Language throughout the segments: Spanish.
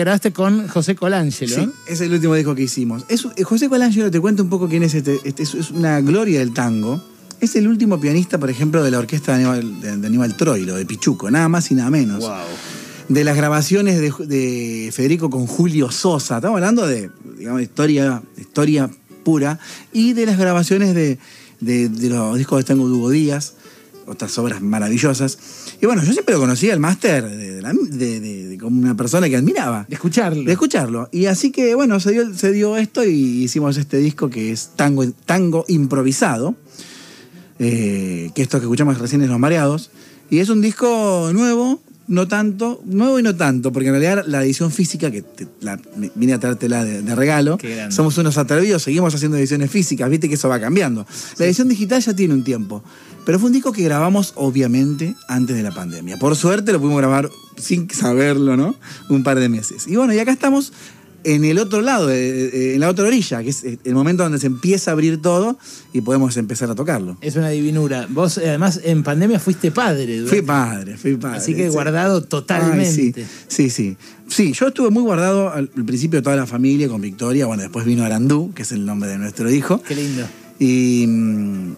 Grabaste con José Colangelo. Sí, es el último disco que hicimos. Es, eh, José Colangelo, te cuento un poco quién es este, este es, es una gloria del tango. Es el último pianista, por ejemplo, de la orquesta de Aníbal, de, de Aníbal Troilo, de Pichuco, nada más y nada menos. Wow. De las grabaciones de, de Federico con Julio Sosa, estamos hablando de, digamos, historia, historia pura, y de las grabaciones de, de- de los discos de Tango de Hugo Díaz, otras obras maravillosas. Y bueno, yo siempre lo conocía al máster de, de la- de- de- de como una persona que admiraba. De escucharlo. De escucharlo. Y así que, bueno, se dio, se dio esto y hicimos este disco que es tango, tango improvisado, eh, que esto que escuchamos recién es Los Mareados. Y es un disco nuevo, no tanto, nuevo y no tanto, porque en realidad la edición física, que te- la- vine a traértela de, de regalo, somos unos atrevidos, seguimos haciendo ediciones físicas, viste que eso va cambiando. La edición digital ya tiene un tiempo, pero fue un disco que grabamos obviamente antes de la pandemia. Por suerte lo pudimos grabar sin saberlo, ¿no? Un par de meses. Y bueno, y acá estamos en el otro lado, eh, eh, en la otra orilla, que es eh, el momento donde se empieza a abrir todo y podemos empezar a tocarlo. Es una divinura. Vos, además, en pandemia fuiste padre. durante- Fui padre, fui padre. Así que sí. guardado totalmente. Ay, sí, sí, sí. Sí, yo estuve muy guardado al principio toda la familia con Victoria. Bueno, después vino Arandú, que es el nombre de nuestro hijo. Qué lindo. Y,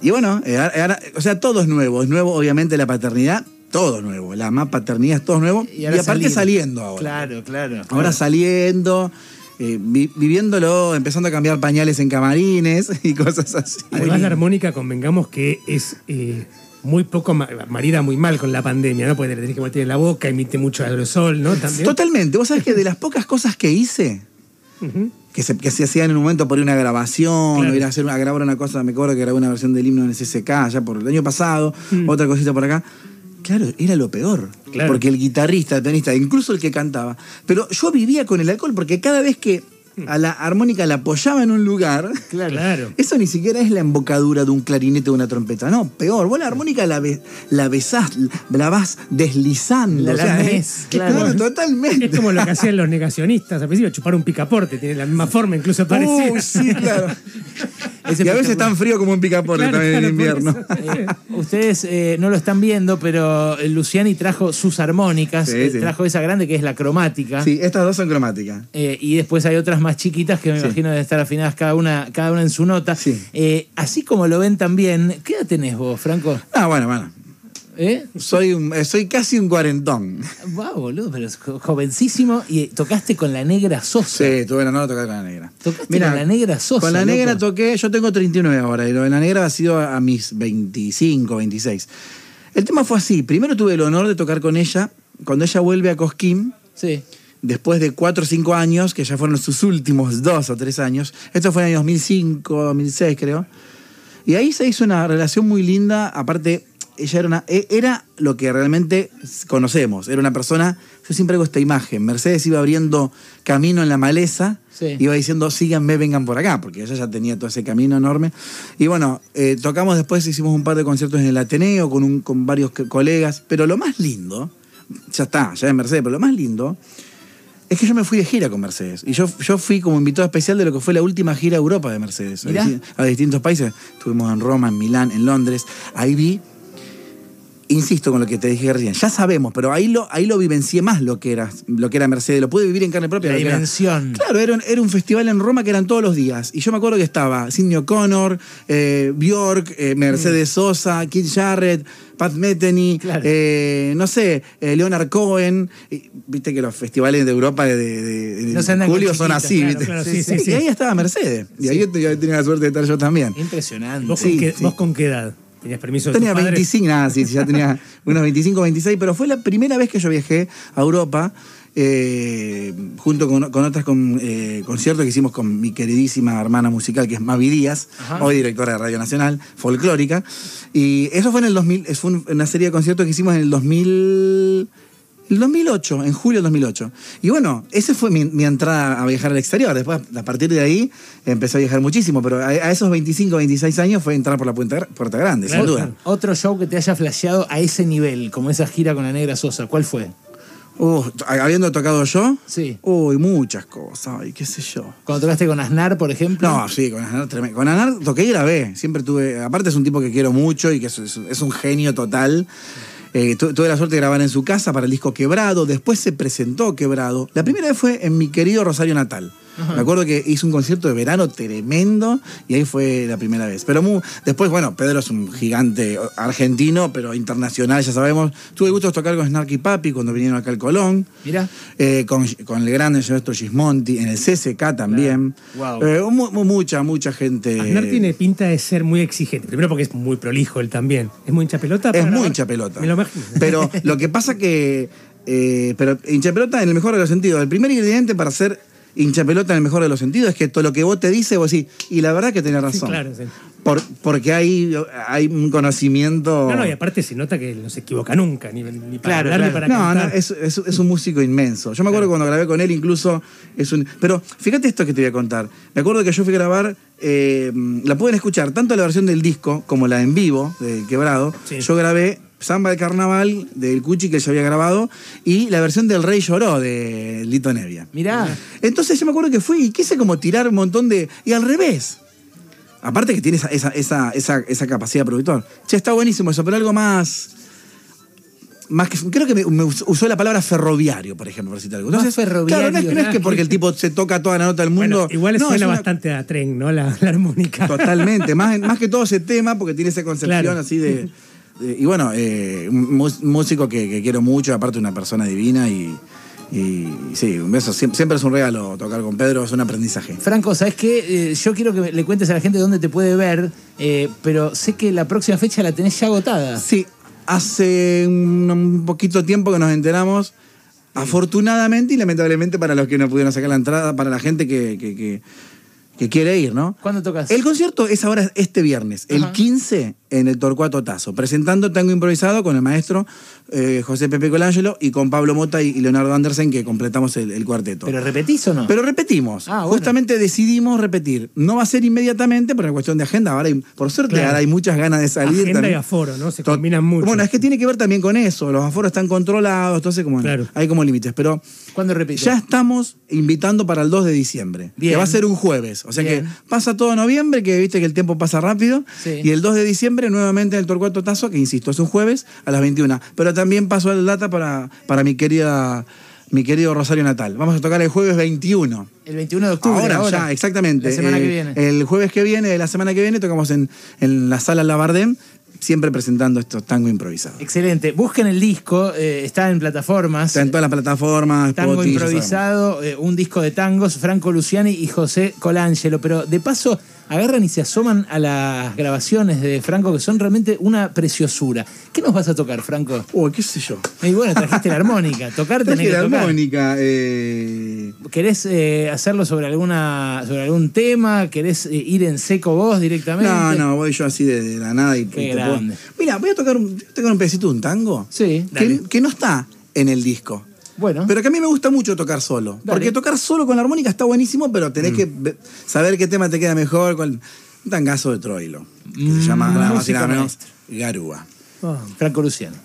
y bueno, ahora- o sea, todo es nuevo. Es nuevo, obviamente, la paternidad, todo nuevo. La más paternidad es todo nuevo. Y, ahora aparte salir. saliendo ahora. Claro, claro. Ahora saliendo, eh, vi- viviéndolo, empezando a cambiar pañales en camarines y cosas así. Además, la armónica, convengamos que es eh, muy poco ma- marida muy mal con la pandemia, ¿no? Porque le tenés que meter en la boca, emite mucho aerosol, ¿no? También. Totalmente. Vos sabés que de las pocas cosas que hice, que se, que se hacían en un momento por una grabación, Claro. o ir a, hacer, a grabar una cosa, me acuerdo que grabé una versión del himno en el CCK ya por el año pasado, Mm. otra cosita por acá. Claro, era lo peor. Claro. Porque el guitarrista, el pianista, incluso el que cantaba. Pero yo vivía con el alcohol porque cada vez que a la armónica la apoyaba en un lugar, Claro. eso ni siquiera es la embocadura de un clarinete o una trompeta. No, peor. Vos la armónica la, be- la besás, la vas deslizando. La o sea, es- claro. claro, totalmente. Es como lo que hacían los negacionistas al principio, chupar un picaporte, tiene la misma forma, incluso parecida. Uy, sí, claro. Es y a veces tan frío como un picaporte Claro, también en claro, por invierno. Eh, ustedes eh, no lo están viendo, pero Luciani trajo sus armónicas, Sí, eh, sí. trajo esa grande que es la cromática. Sí, estas dos son cromáticas. Eh, y después hay otras más chiquitas que me Sí. imagino deben estar afinadas cada una, cada una en su nota. Sí. Eh, así como lo ven también, ¿qué edad tenés vos, Franco? Ah, bueno, bueno. ¿Eh? Soy, un- eh, soy casi un cuarentón. Wow, boludo, pero es jo- jovencísimo y tocaste con la negra Sosa. Sí, tuve la honor de tocar con la negra. Tocaste con la negra Sosa. Con la loco. negra toqué, yo tengo 39 ahora, y lo de la negra ha sido a mis 25, 26. El tema fue así, primero tuve el honor de tocar con ella, cuando ella vuelve a Cosquín, Sí. después de 4 o 5 años, que ya fueron sus últimos 2 o 3 años, esto fue en el año 2005, 2006 creo, y ahí se hizo una relación muy linda, aparte, ella era, una, e- era lo que realmente conocemos, era una persona, yo siempre hago esta imagen, Mercedes iba abriendo camino en la maleza, Sí. iba diciendo, síganme, vengan por acá, porque ella ya tenía todo ese camino enorme. Y bueno, eh, tocamos después, hicimos un par de conciertos en el Ateneo con, un- con varios co- colegas, pero lo más lindo, ya está, ya es Mercedes, pero lo más lindo es que yo me fui de gira con Mercedes. Y yo, yo fui como invitado especial de lo que fue la última gira a Europa de Mercedes. A, a distintos países. Estuvimos en Roma, en Milán, en Londres. Ahí vi, insisto con lo que te dije recién, ya sabemos, pero ahí lo, ahí lo vivencié más lo que era, lo que era Mercedes. Lo pude vivir en carne propia. La era. dimensión. Claro, era un, era un festival en Roma que eran todos los días. Y yo me acuerdo que estaba Sidney O'Connor, eh, Bjork, eh, Mercedes Sosa, Keith Jarrett, Pat Metheny, Claro. eh, no sé, Leonard Cohen. Y Viste que los festivales de Europa de, de- de- de No se andan con julio son así, claro, ¿viste? claro, sí, sí, Y ahí estaba Mercedes. Y ahí yo te- tenía la suerte de estar yo también. Impresionante. ¿Vos, con qué, vos con qué edad? ¿Tenías permiso de Tenía tus padres? 25, nada, sí, ya tenía unos 25, 26, pero fue la primera vez que yo viajé a Europa, eh, junto con, con otras con, eh, conciertos que hicimos con mi queridísima hermana musical, que es Mavi Díaz, Ajá. hoy directora de Radio Nacional, folclórica. Y eso fue en el 2000, es- fue un- una serie de conciertos que hicimos en el 2000. El 2008, en julio del 2008. Y bueno, esa fue mi, mi entrada a viajar al exterior. Después, a partir de ahí, empecé a viajar muchísimo. Pero a, a esos 25, 26 años fue entrar por la puerta, puerta grande, Claro, sin duda. Otro show que te haya flasheado a ese nivel, como esa gira con la negra Sosa, ¿cuál fue? Uh, habiendo tocado yo, Sí. uy, muchas cosas, ay, qué sé yo. Cuando tocaste con Aznar, por ejemplo. No, sí, con Anar, tremendo. Con Anar toqué y grabé. Siempre tuve. Aparte, es un tipo que quiero mucho y que es, es- es un genio total. Eh, tu- tuve la suerte de grabar en su casa para el disco Quebrado. Después se presentó Quebrado. La primera vez fue en mi querido Rosario Natal. Me acuerdo que hizo un concierto de verano tremendo y ahí fue la primera vez. Pero mu- después, bueno, Pedro es un gigante argentino, pero internacional, ya sabemos. Tuve el gusto de tocar con Snarky Papi cuando vinieron acá al Colón. Mirá. Eh, con, con el gran Ernesto Gismonti, en el CSK también. Wow. Eh, mu- mu- mucha, mucha gente. Aznar tiene pinta de ser muy exigente. Primero porque es muy prolijo él también. ¿Es muy hincha pelota? Es muy hincha pelota. Me lo imagino. Pero lo que pasa que. eh, pero hincha pelota en el mejor de los sentidos. El primer ingrediente para ser hincha pelota en el mejor de los sentidos es que todo lo que vos te dices, vos decís, y la verdad que tenés razón. claro, sí. Por- porque hay, hay un conocimiento. No, no, y aparte se nota que no se equivoca nunca, ni, ni para Claro, hablar ni claro. para No, no, es, es- es un músico inmenso. Yo me acuerdo cuando grabé con él, incluso es un. Pero fíjate esto que te voy a contar. Me acuerdo que yo fui a grabar, eh, la pueden escuchar, tanto la versión del disco como la en vivo, de Quebrado. Sí. Yo grabé Samba del Carnaval del Cuchi que ya había grabado y la versión del Rey Lloró de Lito Nevia. Mirá. Entonces yo me acuerdo que fui y quise como tirar un montón de. Y al revés. Aparte que tiene esa, esa, esa, esa, esa capacidad de productor. Che, está buenísimo eso, pero algo más. Más que, creo que me, me usó la palabra ferroviario, por ejemplo, por decir algo. Más Claro, no es, ferroviario. no es que porque el tipo se toca toda la nota del mundo. Bueno, igual no, suena es una- bastante a tren, ¿no? La, la armónica. Totalmente. más, más que todo ese tema, porque tiene esa concepción Claro. así de. De- y bueno, eh, músico que, que quiero mucho, aparte una persona divina y. y sí, un beso. Siempre, siempre es un regalo tocar con Pedro, es un aprendizaje. Franco, ¿sabes qué? Eh, yo quiero que le cuentes a la gente dónde te puede ver, eh, pero sé que la próxima fecha la tenés ya agotada. Sí, hace un, un poquito tiempo que nos enteramos, afortunadamente y lamentablemente para los que no pudieron sacar la entrada, para la gente que, que- que- que quiere ir, ¿no? ¿Cuándo tocas? El concierto es ahora este viernes, el Ajá. 15 en el Torcuato Tazo, presentando tango improvisado con el maestro eh, José Pepe Colangelo y con Pablo Mota y, Leonardo Andersen que completamos el, el cuarteto. ¿Pero repetís o no? Pero repetimos. Ah, bueno. Justamente decidimos repetir. No va a ser inmediatamente por una cuestión de agenda. Ahora hay- por suerte Claro. ahora hay muchas ganas de salir. Agenda también. y aforo, ¿no? Se combinan mucho. Bueno, es que tiene que ver también con eso. Los aforos están controlados, entonces como Claro. hay como límites. Pero ¿Cuándo repito? ya estamos invitando para el 2 de diciembre. Bien. Que va a ser un jueves. O sea Bien. que pasa todo noviembre, que viste que el tiempo pasa rápido. Sí. Y el 2 de diciembre nuevamente en el Torcuato Tazo, que insisto, es un jueves a las 21. Pero también paso el data para, para mi querida. Mi querido Rosario Natal. Vamos a tocar el jueves 21. El 21 de octubre. Ahora, ahora. ya, exactamente. La semana Eh, que viene. El jueves que viene, la semana que viene, tocamos en, en la sala Labardén, siempre presentando estos tango improvisados. Excelente. Busquen el disco, eh, está en plataformas. Está en todas las plataformas, Tango Spotify, improvisado, eh, un disco de tangos, Franco Luciani y José Colangelo. Pero de paso, agarran y se asoman a las grabaciones de Franco, que son realmente una preciosura. ¿Qué nos vas a tocar, Franco? Uy, qué sé yo. Y bueno, trajiste la armónica. Tocar tenés que la tocar. armónica. eh, ¿Querés eh, hacerlo sobre alguna sobre algún tema? ¿Querés eh, ir en seco vos directamente? No, no, voy yo así de, de la nada y, Qué grande. Mira, voy a tocar un, voy a tocar un pedacito de un tango. Sí, que no está en el disco. Bueno, Pero que a mí me gusta mucho tocar solo. Dale. Porque tocar solo con la armónica está buenísimo, pero tenés que ve- saber qué tema te queda mejor. cuál- Un tangazo de Troilo. Que se llama Mm, nada más y nada menos. Garúa. Ah, Franco Luciano.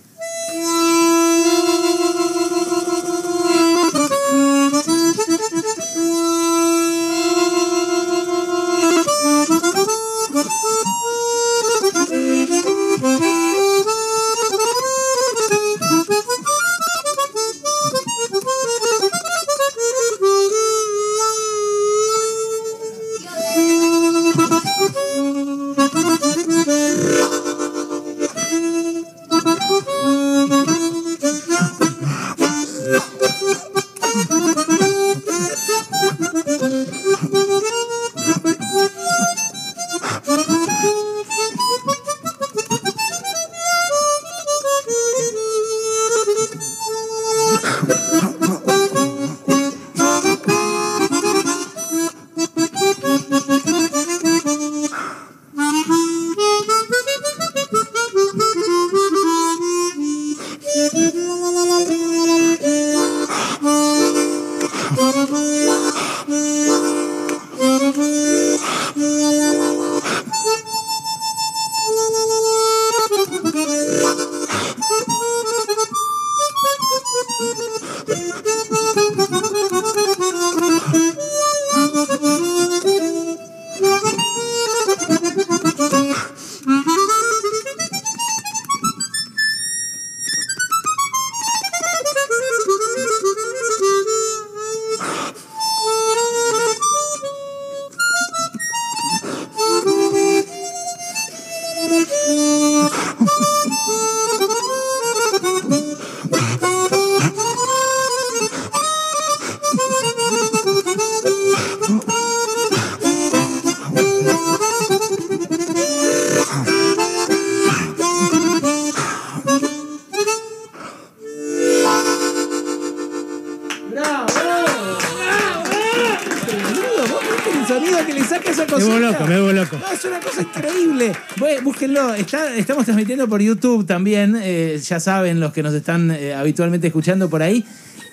Búsquenlo. Está- estamos transmitiendo por YouTube también. eh, ya saben los que nos están eh, habitualmente escuchando por ahí.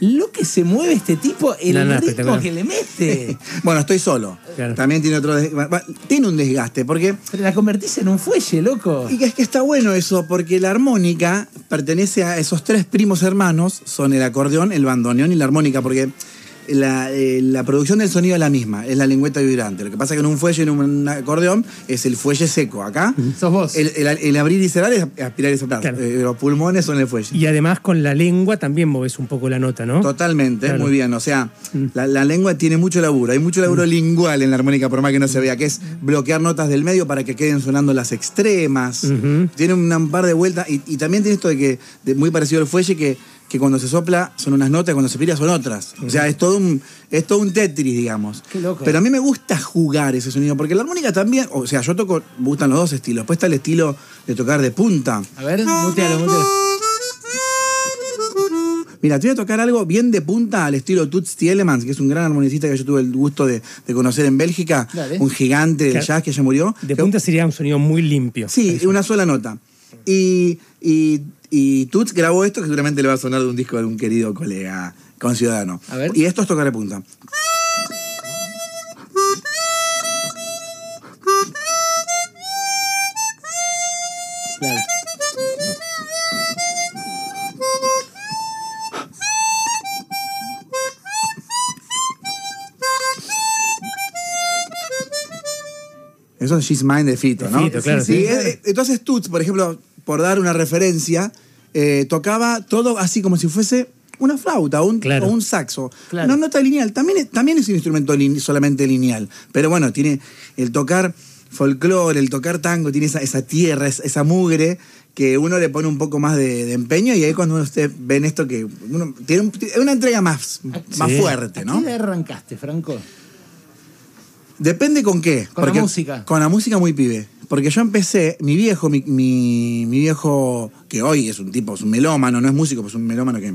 Lo que se mueve este tipo, el No, no, ritmo que le mete. Bueno, estoy solo. Claro. También tiene otro. des- Tiene un desgaste, porque. Pero la convertís en un fuelle, loco. Y que es que está bueno eso, porque la armónica pertenece a esos tres primos hermanos: son el acordeón, el bandoneón y la armónica, porque. La, eh, la producción del sonido es la misma, es la lengüeta vibrante. Lo que pasa es que en un fuelle, en un acordeón, es el fuelle seco. Acá, Sos vos. el, el- el abrir y cerrar es aspirar y soplar. Claro. Eh, los pulmones son el fuelle. Y además con la lengua también moves un poco la nota, ¿no? Totalmente, Claro. muy bien. O sea, la, la lengua tiene mucho laburo. Hay mucho laburo lingual en la armónica, por más que no se vea, que es bloquear notas del medio para que queden sonando las extremas. Tiene un par de vueltas. Y, y también tiene esto de que, de- muy parecido al fuelle, que, que cuando se sopla son unas notas, cuando se pira son otras. O sea, es todo un, es todo un Tetris, digamos. Qué loco. Pero a mí me gusta jugar ese sonido, porque la armónica también, o sea, yo toco, me gustan los dos estilos. Después está el estilo de tocar de punta. A ver, mutealo, mutealo. Mira, te voy a tocar algo bien de punta al estilo Toots Tielemans, que es un gran armonicista que yo tuve el gusto de, de conocer en Bélgica, Dale. un gigante del Claro. jazz que ya murió. De Que- punta sería un sonido muy limpio. Sí, una sola nota. Y, y, y Toots grabó esto que seguramente le va a sonar de un disco de un querido colega conciudadano. A ver. Y esto es tocar de punta. Claro. Eso es She's Mine de Fito, ¿no? Fito, claro, Sí, sí. eh, entonces Toots, por ejemplo, por dar una referencia, eh, tocaba todo así como si fuese una flauta o un, Claro. o un saxo. Claro. Una nota lineal. También es, también es un instrumento solamente lineal. Pero bueno, tiene el tocar folclore, el tocar tango, tiene esa, esa tierra, esa, mugre que uno le pone un poco más de, de empeño y ahí cuando ustedes ven esto que uno tiene un- tiene una entrega más, más fuerte, ¿A ¿no? qué arrancaste, Franco? Depende con qué. Con la música. Con la música muy pibe. Porque yo empecé, mi viejo, mi, mi- mi viejo, que hoy es un tipo, es un melómano, no es músico, pues es un melómano que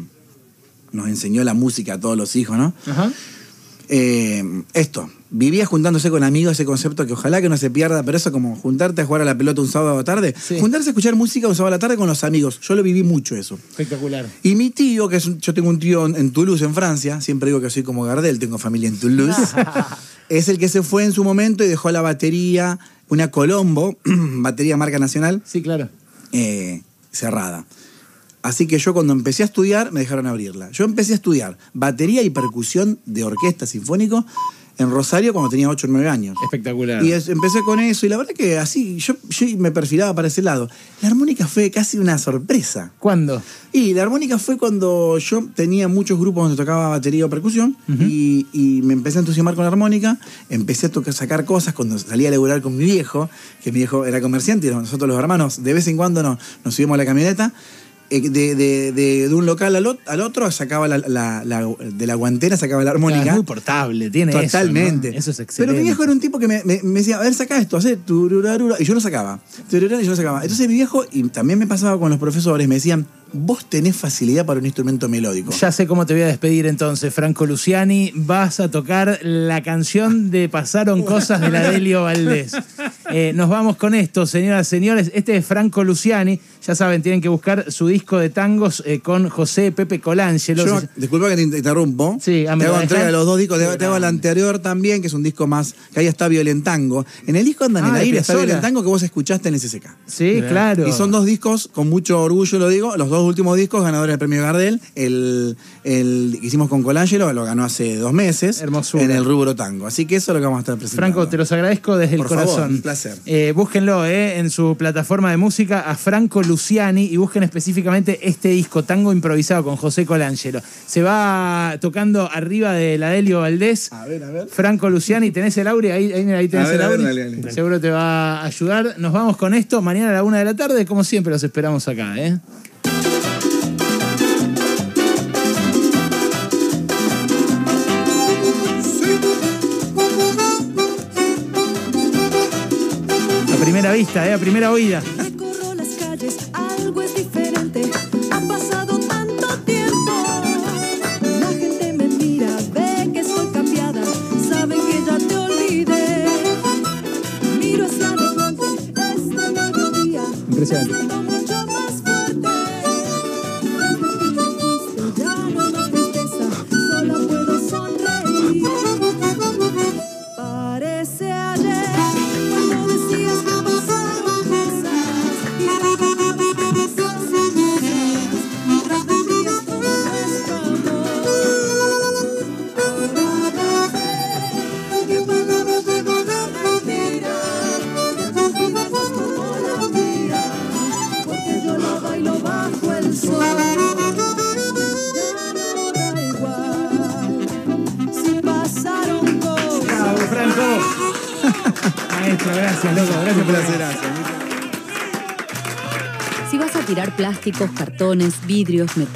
nos enseñó la música a todos los hijos, ¿no? Ajá. Eh, esto, vivía juntándose con amigos, ese concepto que ojalá que no se pierda, pero eso como juntarte a jugar a la pelota un sábado a la tarde, Sí. juntarse a escuchar música un sábado a la tarde con los amigos. Yo lo viví mucho eso. Espectacular. Y mi tío, que es un- yo tengo un tío en Toulouse, en Francia, siempre digo que soy como Gardel, tengo familia en Toulouse, es el que se fue en su momento y dejó la batería, una Colombo, batería marca nacional, Sí, claro. eh, cerrada. Así que yo cuando empecé a estudiar, me dejaron abrirla. Yo empecé a estudiar batería y percusión de orquesta sinfónico en Rosario cuando tenía 8 o 9 años. Espectacular. Y es- empecé con eso y la verdad que así, yo, yo me perfilaba para ese lado. La armónica fue casi una sorpresa. ¿Cuándo? Y la armónica fue cuando yo tenía muchos grupos donde tocaba batería o percusión y, y me empecé a entusiasmar con la armónica, empecé a tocar, sacar cosas cuando salía a laburar con mi viejo, que mi viejo era comerciante y nosotros los hermanos de vez en cuando nos, nos subimos a la camioneta. Eh, De, de- de- de un local al, ot- al otro sacaba la, la- la- de la guantera sacaba la armónica Claro, es muy portable, tiene eso, Totalmente. ¿no? Eso, es Pero excelente. mi viejo era un tipo que me, me- me decía, a ver, saca esto, hace tururarura, y yo lo sacaba. Y yo lo sacaba. Entonces mi viejo, y también me pasaba con los profesores, me decían, vos tenés facilidad para un instrumento melódico. Ya sé cómo te voy a despedir entonces, Franco Luciani. Vas a tocar la canción de Pasaron Cosas de la Delio Valdés. Eh, nos vamos con esto, señoras y señores. Este es Franco Luciani. Ya saben, tienen que buscar su disco de tangos eh, con José Pepe Colangelo. Yo, disculpa que te interrumpo. Sí, ah, ¿me te hago entrega de los dos discos. Te, te hago el anterior también, que es un disco más. que ahí está Violentango. En el disco andan Ah, en el aire, está. Violentango que vos escuchaste en el SSK. Sí, claro. Y son dos discos, con mucho orgullo lo digo, los dos últimos discos ganadores del premio Gardel. El, el que hicimos con Colangelo lo ganó hace dos meses. Hermosura. En el rubro tango. Así que eso es lo que vamos a estar presentando. Franco, te los agradezco desde el favor, corazón. un placer. Eh, búsquenlo eh, en su plataforma de música a Franco Luciani y busquen específicamente este disco, Tango Improvisado con José Colangelo. Se va tocando arriba de la Delio Valdés. A ver, a ver. Franco Luciani, ¿tenés el Auri? Ahí, ahí, ahí tenés A ver, el a ver, Auri. dale, dale. Seguro te va a ayudar. Nos vamos con esto. Mañana a la una de la tarde, como siempre, los esperamos acá. ¿eh? Primera vista, ¿eh? a primera oída. Plásticos, cartones, vidrios, metal.